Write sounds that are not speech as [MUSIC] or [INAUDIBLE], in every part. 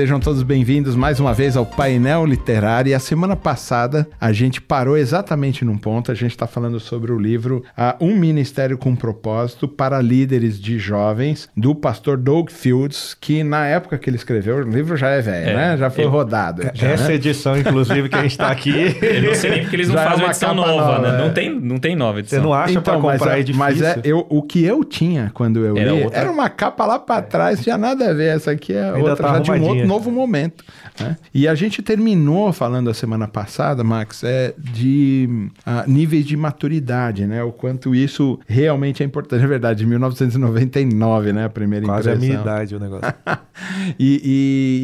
Sejam todos bem-vindos mais uma vez ao Painel Literário. E a semana passada a gente parou exatamente num ponto. A gente está falando sobre o livro uh, Um Ministério com Propósito para Líderes de Jovens, do pastor Doug Fields, que na época que ele escreveu, o livro já é velho, é, né? Já foi rodado. Já, essa né? edição, inclusive, que a gente está aqui. Eu não sei nem porque eles não já é fazem é uma edição nova, nova, né? É. Não, tem, não tem nova edição. Você não acha então, para comprar mas, é, é difícil? Mas é, eu, o que eu tinha quando eu era li outra... era uma capa lá para trás, tinha nada a ver. Essa aqui é Ainda outra, tá já de um outro novo momento. Né? E a gente terminou falando a semana passada, Max, é de uh, níveis de maturidade, né? O quanto isso realmente é importante. [LAUGHS] É verdade, 1999, né? A primeira Quase impressão. a minha idade o negócio. [LAUGHS] e,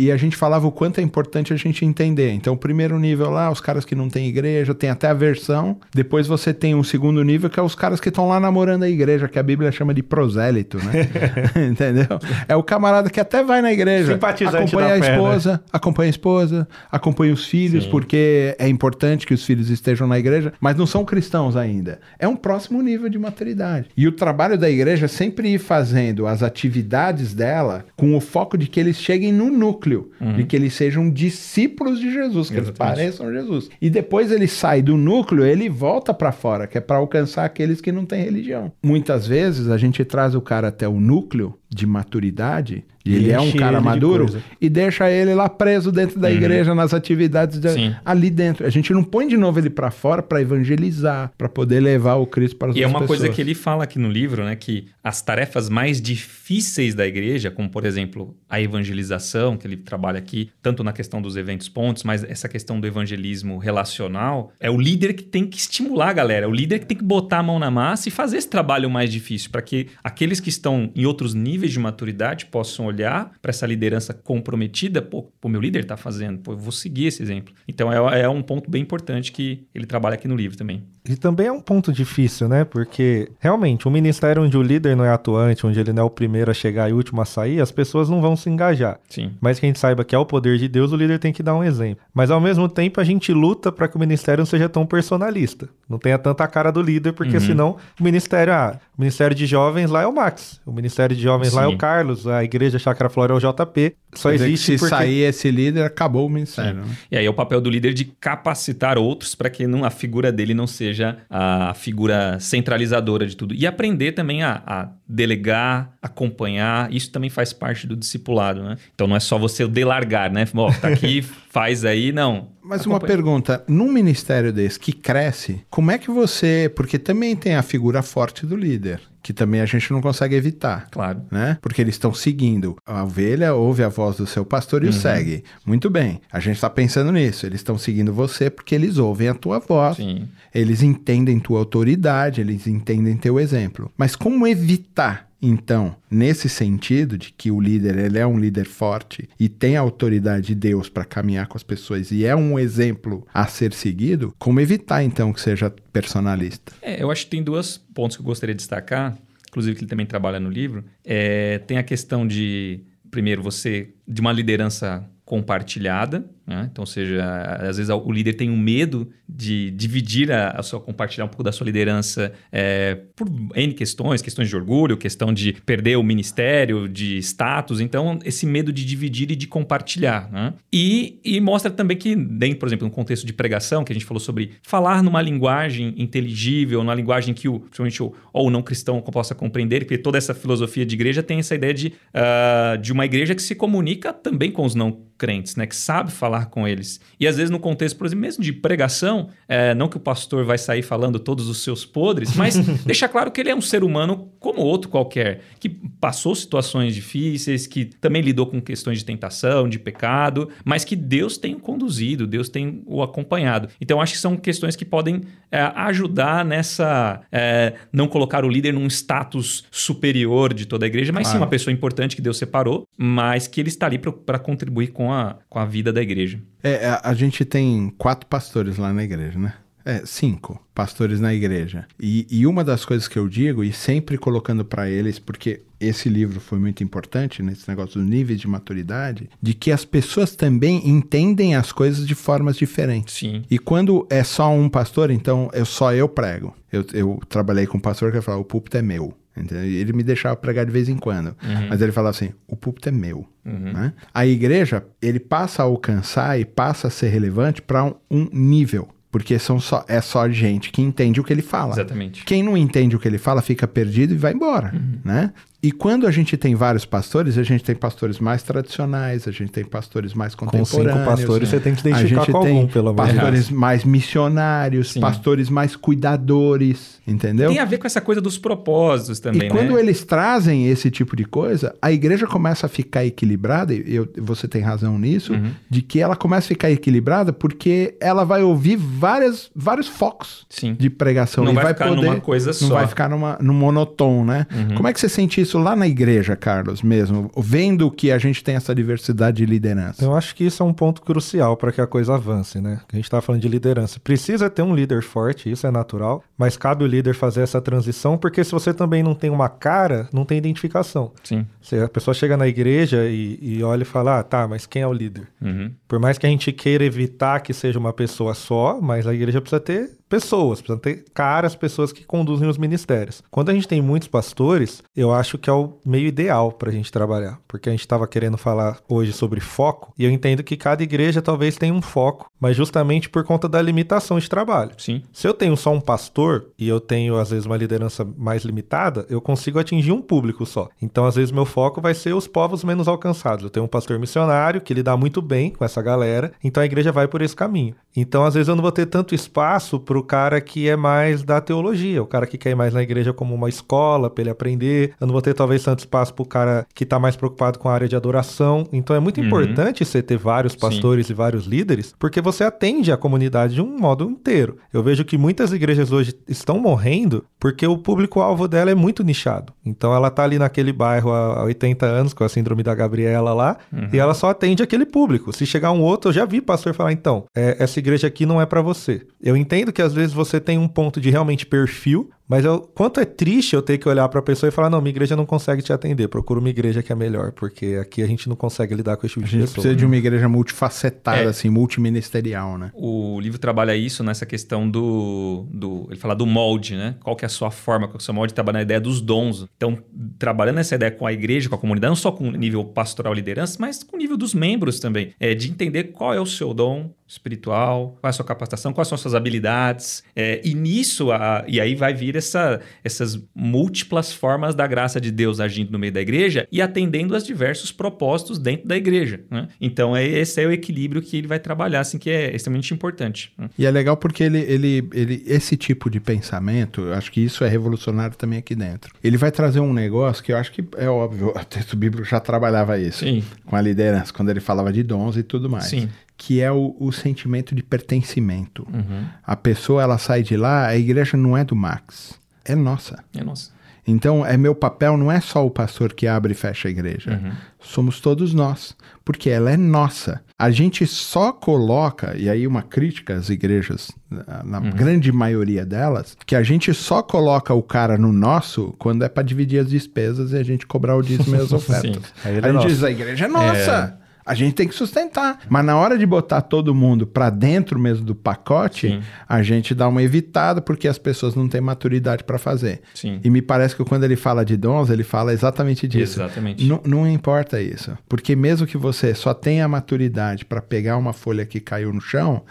e, e, a gente falava o quanto é importante a gente entender. Então, o primeiro nível lá, os caras que não têm igreja, tem até a versão. Depois você tem um segundo nível, que é os caras que estão lá namorando a igreja, que a Bíblia chama de prosélito, né? [LAUGHS] Entendeu? É o camarada que até vai na igreja. Simpatizante acompanha a né? esposa, né? acompanha a esposa, acompanha os filhos, Sim. porque é importante que os filhos estejam na igreja, mas não são cristãos ainda. É um próximo nível de maturidade. E o trabalho da igreja é sempre ir fazendo as atividades dela com o foco de que eles cheguem no núcleo, uhum. de que eles sejam discípulos de Jesus, que Exatamente. eles pareçam Jesus. E depois ele sai do núcleo, ele volta para fora, que é para alcançar aqueles que não têm religião. Muitas vezes a gente traz o cara até o núcleo de maturidade, ele é um cara maduro, e deixa ele lá preso dentro da uhum. igreja, nas atividades de, ali dentro. A gente não põe de novo ele para fora para evangelizar, para poder levar o Cristo para as E é uma pessoas. coisa que ele fala aqui no livro, né, que as tarefas mais difíceis da igreja, como por exemplo a evangelização, que ele trabalha aqui, tanto na questão dos eventos pontos, mas essa questão do evangelismo relacional, é o líder que tem que estimular a galera, é o líder que tem que botar a mão na massa e fazer esse trabalho mais difícil, para que aqueles que estão em outros níveis níveis de maturidade possam olhar para essa liderança comprometida, pô, o meu líder está fazendo, pô, eu vou seguir esse exemplo. Então é, é um ponto bem importante que ele trabalha aqui no livro também. E também é um ponto difícil, né? Porque realmente, um ministério onde o líder não é atuante, onde ele não é o primeiro a chegar e o último a sair, as pessoas não vão se engajar. Sim. Mas que a gente saiba que é o poder de Deus, o líder tem que dar um exemplo. Mas ao mesmo tempo, a gente luta para que o ministério não seja tão personalista. Não tenha tanta cara do líder, porque uhum. senão o ministério, ah, o ministério de jovens lá é o Max, o ministério de jovens Sim. lá é o Carlos, a igreja Chácara Flora é o JP. Só Quer existe se porque... sair esse líder, acabou o ministério. Né? E aí é o papel do líder de capacitar outros para que não, a figura dele não seja a figura centralizadora de tudo. E aprender também a, a delegar, acompanhar. Isso também faz parte do discipulado, né? Então não é só você delargar, né? Ó, tá aqui, [LAUGHS] faz aí, não. Mas acompanha. uma pergunta, num ministério desse que cresce, como é que você, porque também tem a figura forte do líder, que também a gente não consegue evitar. Claro. Né? Porque eles estão seguindo. A ovelha ouve a voz do seu pastor e uhum. o segue. Muito bem. A gente está pensando nisso. Eles estão seguindo você porque eles ouvem a tua voz. Sim. Eles entendem tua autoridade, eles entendem teu exemplo. Mas como evitar então, nesse sentido de que o líder ele é um líder forte e tem a autoridade de Deus para caminhar com as pessoas e é um exemplo a ser seguido, como evitar então que seja personalista? É, eu acho que tem dois pontos que eu gostaria de destacar, inclusive que ele também trabalha no livro. É, tem a questão de, primeiro, você de uma liderança compartilhada, né? Então, seja, às vezes o líder tem um medo de dividir a, a sua, compartilhar um pouco da sua liderança é, por N questões, questões de orgulho, questão de perder o ministério, de status. Então, esse medo de dividir e de compartilhar. Né? E, e mostra também que, dentro, por exemplo, no contexto de pregação, que a gente falou sobre falar numa linguagem inteligível, numa linguagem que o, principalmente o, ou o não cristão possa compreender, porque toda essa filosofia de igreja tem essa ideia de, uh, de uma igreja que se comunica também com os não crentes, né? Que sabe falar com eles. E às vezes no contexto, por exemplo, mesmo de pregação, é, não que o pastor vai sair falando todos os seus podres, mas [LAUGHS] deixa claro que ele é um ser humano como outro qualquer, que passou situações difíceis, que também lidou com questões de tentação, de pecado, mas que Deus tem o conduzido, Deus tem o acompanhado. Então acho que são questões que podem é, ajudar nessa é, não colocar o líder num status superior de toda a igreja, mas claro. sim uma pessoa importante que Deus separou, mas que ele está ali para contribuir com a, com a vida da igreja. É, a, a gente tem quatro pastores lá na igreja, né? É, cinco pastores na igreja. E, e, uma das coisas que eu digo, e sempre colocando para eles, porque esse livro foi muito importante nesse negócio dos níveis de maturidade, de que as pessoas também entendem as coisas de formas diferentes. Sim. E quando é só um pastor, então eu só eu prego. Eu, eu trabalhei com um pastor que falava, o púlpito é meu. Entendeu? Ele me deixava pregar de vez em quando. Mas ele falava assim: o púlpito é meu. Né? A igreja, ele passa a alcançar e passa a ser relevante para um, um nível. Porque são só, é só gente que entende o que ele fala. Exatamente. Quem não entende o que ele fala fica perdido e vai embora, né? E quando a gente tem vários pastores, a gente tem pastores mais tradicionais, a gente tem pastores mais Com contemporâneos. cinco pastores, você tem que se A identificar gente com tem algum, pelo menos. pastores mais missionários, Sim. pastores mais cuidadores, entendeu? Tem a ver com essa coisa dos propósitos também, e quando né? eles trazem esse tipo de coisa, a igreja começa a ficar equilibrada, e eu, você tem razão nisso, Uhum. de que ela começa a ficar equilibrada porque ela vai ouvir várias, vários focos Sim. de pregação. Não e vai vai ficar poder, numa coisa Não só. Uhum. vai ficar numa, num monotom, né? Como é que você sente isso lá na igreja, Carlos, mesmo? Vendo que a gente tem essa diversidade de liderança. Eu acho que isso é um ponto crucial para que a coisa avance, né? A gente tá falando de liderança. Precisa ter um líder forte, isso é natural, mas cabe o líder fazer essa transição, porque se você também não tem uma cara, não tem identificação. Sim. Se a pessoa chega na igreja e, e olha e fala, ah, tá, mas quem é o líder? Uhum. Por mais que a gente queira evitar que seja uma pessoa só, mas a igreja precisa ter pessoas, precisa ter caras, pessoas que conduzem os ministérios. Quando a gente tem muitos pastores, eu acho que é o meio ideal para a gente trabalhar, porque a gente estava querendo falar hoje sobre foco, e eu entendo que cada igreja talvez tenha um foco, mas justamente por conta da limitação de trabalho. Sim. Se eu tenho só um pastor e eu tenho, às vezes, uma liderança mais limitada, eu consigo atingir um público só. Então, às vezes, meu foco vai ser os povos menos alcançados. Eu tenho um pastor missionário que lida muito bem com essa galera, então a igreja vai por esse caminho. Então, às vezes, eu não vou ter tanto espaço para o cara que é mais da teologia, o cara que quer ir mais na igreja como uma escola para ele aprender. Eu não vou ter, talvez, tanto espaço para o cara que está mais preocupado com a área de adoração. Então, é muito Uhum. importante você ter vários pastores e vários líderes, porque você atende a comunidade de um modo inteiro. Eu vejo que muitas igrejas hoje estão morrendo porque o público-alvo dela é muito nichado. Então ela tá ali naquele bairro há há 80 anos, com a síndrome da Gabriela lá, e ela só atende aquele público. Se chegar um outro, eu já vi pastor falar, então, é, essa igreja aqui não é para você. Eu entendo que às vezes você tem um ponto de realmente perfil, mas eu, quanto é triste eu ter que olhar pra pessoa e falar, não, minha igreja não consegue te atender, procura uma igreja que é melhor, porque aqui a gente não consegue lidar com esse tipo A de gente pessoa. precisa de uma igreja multifacetada, É. assim, multiministerial, né? O livro trabalha isso nessa questão do, do. Ele fala do molde, né? Qual que é a sua forma, qual que é o seu molde, trabalha na ideia dos dons. Então, trabalhando essa ideia com a igreja, com a comunidade, não só com o nível pastoral e liderança, mas com o nível dos membros também. É, de entender qual é o seu dom espiritual, qual é a sua capacitação, quais são as suas habilidades. É, e nisso, a- e aí vai vir essa, essas múltiplas formas da graça de Deus agindo no meio da igreja e atendendo aos diversos propósitos dentro da igreja. né? Então, é, esse é o equilíbrio que ele vai trabalhar, assim, que é extremamente importante. né? E é legal porque ele, ele, ele, esse tipo de pensamento, eu acho que isso é revolucionário também aqui dentro. Ele vai trazer um negócio que eu acho que é óbvio, [LAUGHS] o texto bíblico já trabalhava isso Sim. com a liderança, quando ele falava de dons e tudo mais. Sim. Que é o, o sentimento de pertencimento. Uhum. A pessoa, ela sai de lá, a igreja não é do Max, é nossa. É nossa. Então, é meu papel, não é só o pastor que abre e fecha a igreja. Somos todos nós, porque ela é nossa. A gente só coloca, e aí uma crítica às igrejas, na na grande maioria delas, que a gente só coloca o cara no nosso quando é para dividir as despesas e a gente cobrar o dízimo e as [LAUGHS] ofertas. Ele a é gente diz, a igreja é nossa. A gente tem que sustentar. Mas na hora de botar todo mundo para dentro mesmo do pacote, Sim. a gente dá uma evitada porque as pessoas não têm maturidade para fazer. Sim. E me parece que quando ele fala de dons, ele fala exatamente disso. Exatamente. Não, não importa isso. Porque mesmo que você só tenha a maturidade para pegar uma folha que caiu no chão,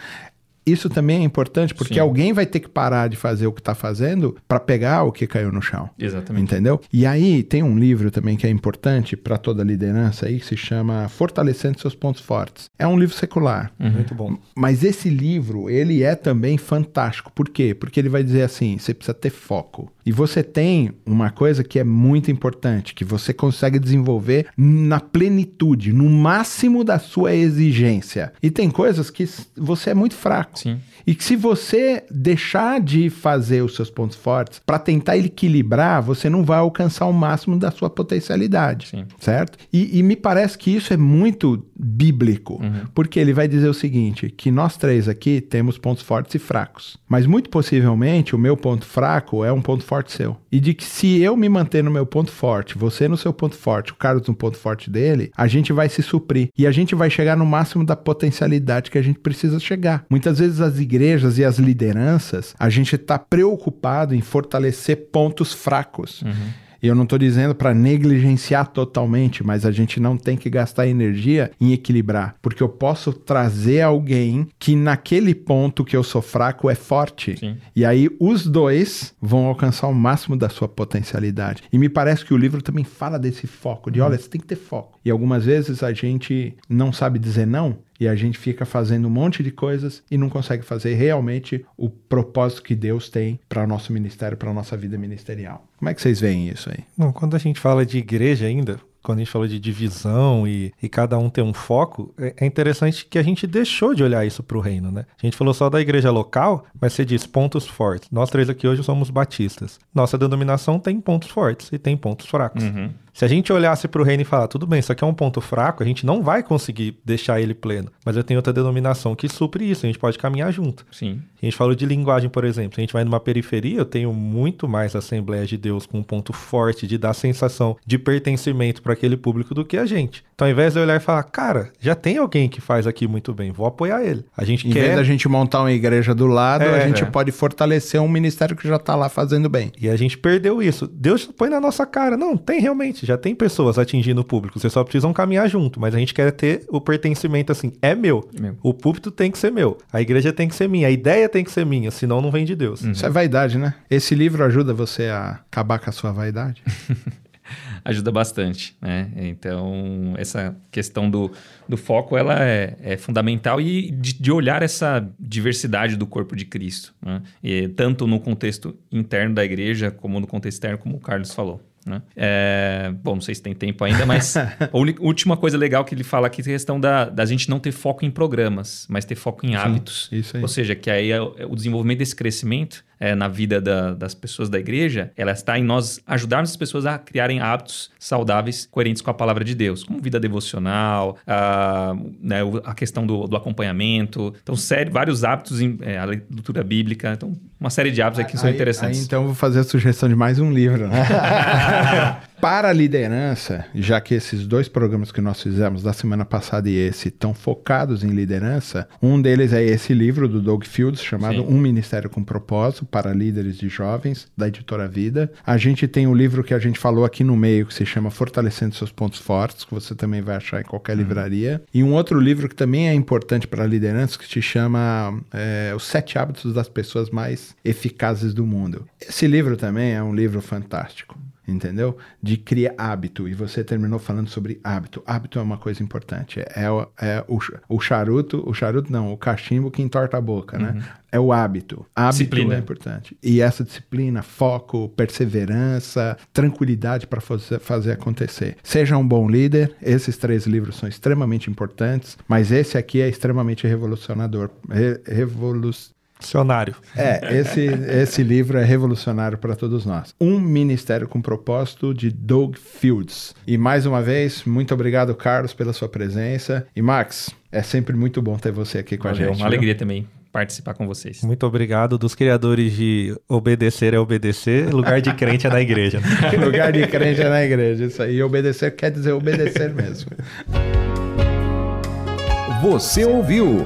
isso também é importante porque Sim. alguém vai ter que parar de fazer o que está fazendo para pegar o que caiu no chão. Exatamente. Entendeu? E aí tem um livro também que é importante para toda liderança aí que se chama Fortalecendo seus pontos fortes. É um livro secular. Muito bom. Mas esse livro, ele é também fantástico. Por quê? Porque ele vai dizer assim, você precisa ter foco. E você tem uma coisa que é muito importante, que você consegue desenvolver na plenitude, no máximo da sua exigência. E tem coisas que você é muito fraco. Sim. E que se você deixar de fazer os seus pontos fortes para tentar equilibrar, você não vai alcançar o máximo da sua potencialidade. Sim. Certo? E, e me parece que isso é muito bíblico, Uhum. porque ele vai dizer o seguinte: que nós três aqui temos pontos fortes e fracos. Mas muito possivelmente o meu ponto fraco é um ponto forte seu. E de que se eu me manter no meu ponto forte, você no seu ponto forte, o Carlos no ponto forte dele, a gente vai se suprir. E a gente vai chegar no máximo da potencialidade que a gente precisa chegar. Muitas vezes as igrejas e as lideranças, a gente está preocupado em fortalecer pontos fracos. E eu não estou dizendo para negligenciar totalmente, mas a gente não tem que gastar energia em equilibrar, porque eu posso trazer alguém que naquele ponto que eu sou fraco é forte. Sim. E aí os dois vão alcançar o máximo da sua potencialidade. E me parece que o livro também fala desse foco, de olha, você tem que ter foco. E algumas vezes a gente não sabe dizer não, e a gente fica fazendo um monte de coisas e não consegue fazer realmente o propósito que Deus tem para o nosso ministério, para a nossa vida ministerial. Como é que vocês veem isso aí? Bom, quando a gente fala de igreja ainda, quando a gente falou de divisão e, e cada um tem um foco, é, é interessante que a gente deixou de olhar isso para o reino, né? A gente falou só da igreja local, mas você diz pontos fortes. Nós três aqui hoje somos batistas. Nossa denominação tem pontos fortes e tem pontos fracos. Uhum. Se a gente olhasse para o reino e falar, tudo bem, isso aqui é um ponto fraco, a gente não vai conseguir deixar ele pleno. Mas eu tenho outra denominação que supre isso, a gente pode caminhar junto. Sim. A gente falou de linguagem, por exemplo. Se a gente vai numa periferia, eu tenho muito mais Assembleia de Deus com um ponto forte de dar sensação de pertencimento para aquele público do que a gente. Então, ao invés de eu olhar e falar, cara, já tem alguém que faz aqui muito bem, vou apoiar ele. A gente Em quer. vez da gente montar uma igreja do lado, É, a gente é. pode fortalecer um ministério que já está lá fazendo bem. E a gente perdeu isso. Deus põe na nossa cara. Não, tem realmente. Já tem pessoas atingindo o público. Vocês só precisam caminhar junto. Mas a gente quer ter o pertencimento assim. É meu. Meu. O púlpito tem que ser meu. A igreja tem que ser minha. A ideia tem que ser minha. Senão não vem de Deus. Isso é vaidade, né? Esse livro ajuda você a acabar com a sua vaidade. [LAUGHS] ajuda bastante, né? Então, essa questão do, do foco, ela é, é fundamental e de, de olhar essa diversidade do corpo de Cristo, né? E tanto no contexto interno da igreja, como no contexto externo, como o Carlos falou. Né? É, bom, não sei se tem tempo ainda, mas [LAUGHS] a última coisa legal que ele fala aqui é a questão da, da gente não ter foco em programas, mas ter foco em hábitos. isso aí. Ou seja, que aí é o é o desenvolvimento desse crescimento é, na vida da- das pessoas da igreja, ela está em nós ajudarmos as pessoas a criarem hábitos saudáveis, coerentes com a palavra de Deus, como vida devocional, a, né, a questão do, do acompanhamento. Então, série, vários hábitos, em, é, a leitura bíblica. Então, uma série de hábitos aqui que são interessantes. aí, então eu vou fazer a sugestão de mais um livro. Né? [LAUGHS] Para a liderança, já que esses dois programas que nós fizemos da semana passada e esse estão focados em liderança, um deles é esse livro do Doug Fields chamado Sim. Um Ministério com Propósito para líderes de jovens da editora Vida. A gente tem o livro que a gente falou aqui no meio que se chama Fortalecendo seus pontos fortes, que você também vai achar em qualquer livraria. E um outro livro que também é importante para a liderança que se chama é, Os Sete Hábitos das Pessoas Mais Eficazes do Mundo. Esse livro também é um livro fantástico. Entendeu? De criar hábito. E você terminou falando sobre hábito. Hábito é uma coisa importante. É, o- é o, o charuto, o charuto não, o cachimbo que entorta a boca, né? É o hábito. Hábito Disciplina. é importante. E essa disciplina, foco, perseverança, tranquilidade para fazer acontecer. Seja um bom líder. Esses três livros são extremamente importantes, mas esse aqui é extremamente revolucionador. Re, revolu Dicionário. é, esse, esse livro é revolucionário para todos nós. Um Ministério com Propósito, de Doug Fields. E mais uma vez, muito obrigado, Carlos, pela sua presença. E Max, é sempre muito bom ter você aqui com a Valeu, gente. uma viu? alegria também participar com vocês. Muito obrigado dos criadores de obedecer é obedecer, lugar de crente é na igreja. [LAUGHS] Lugar de crente é na igreja. Isso aí, obedecer quer dizer obedecer mesmo. Você ouviu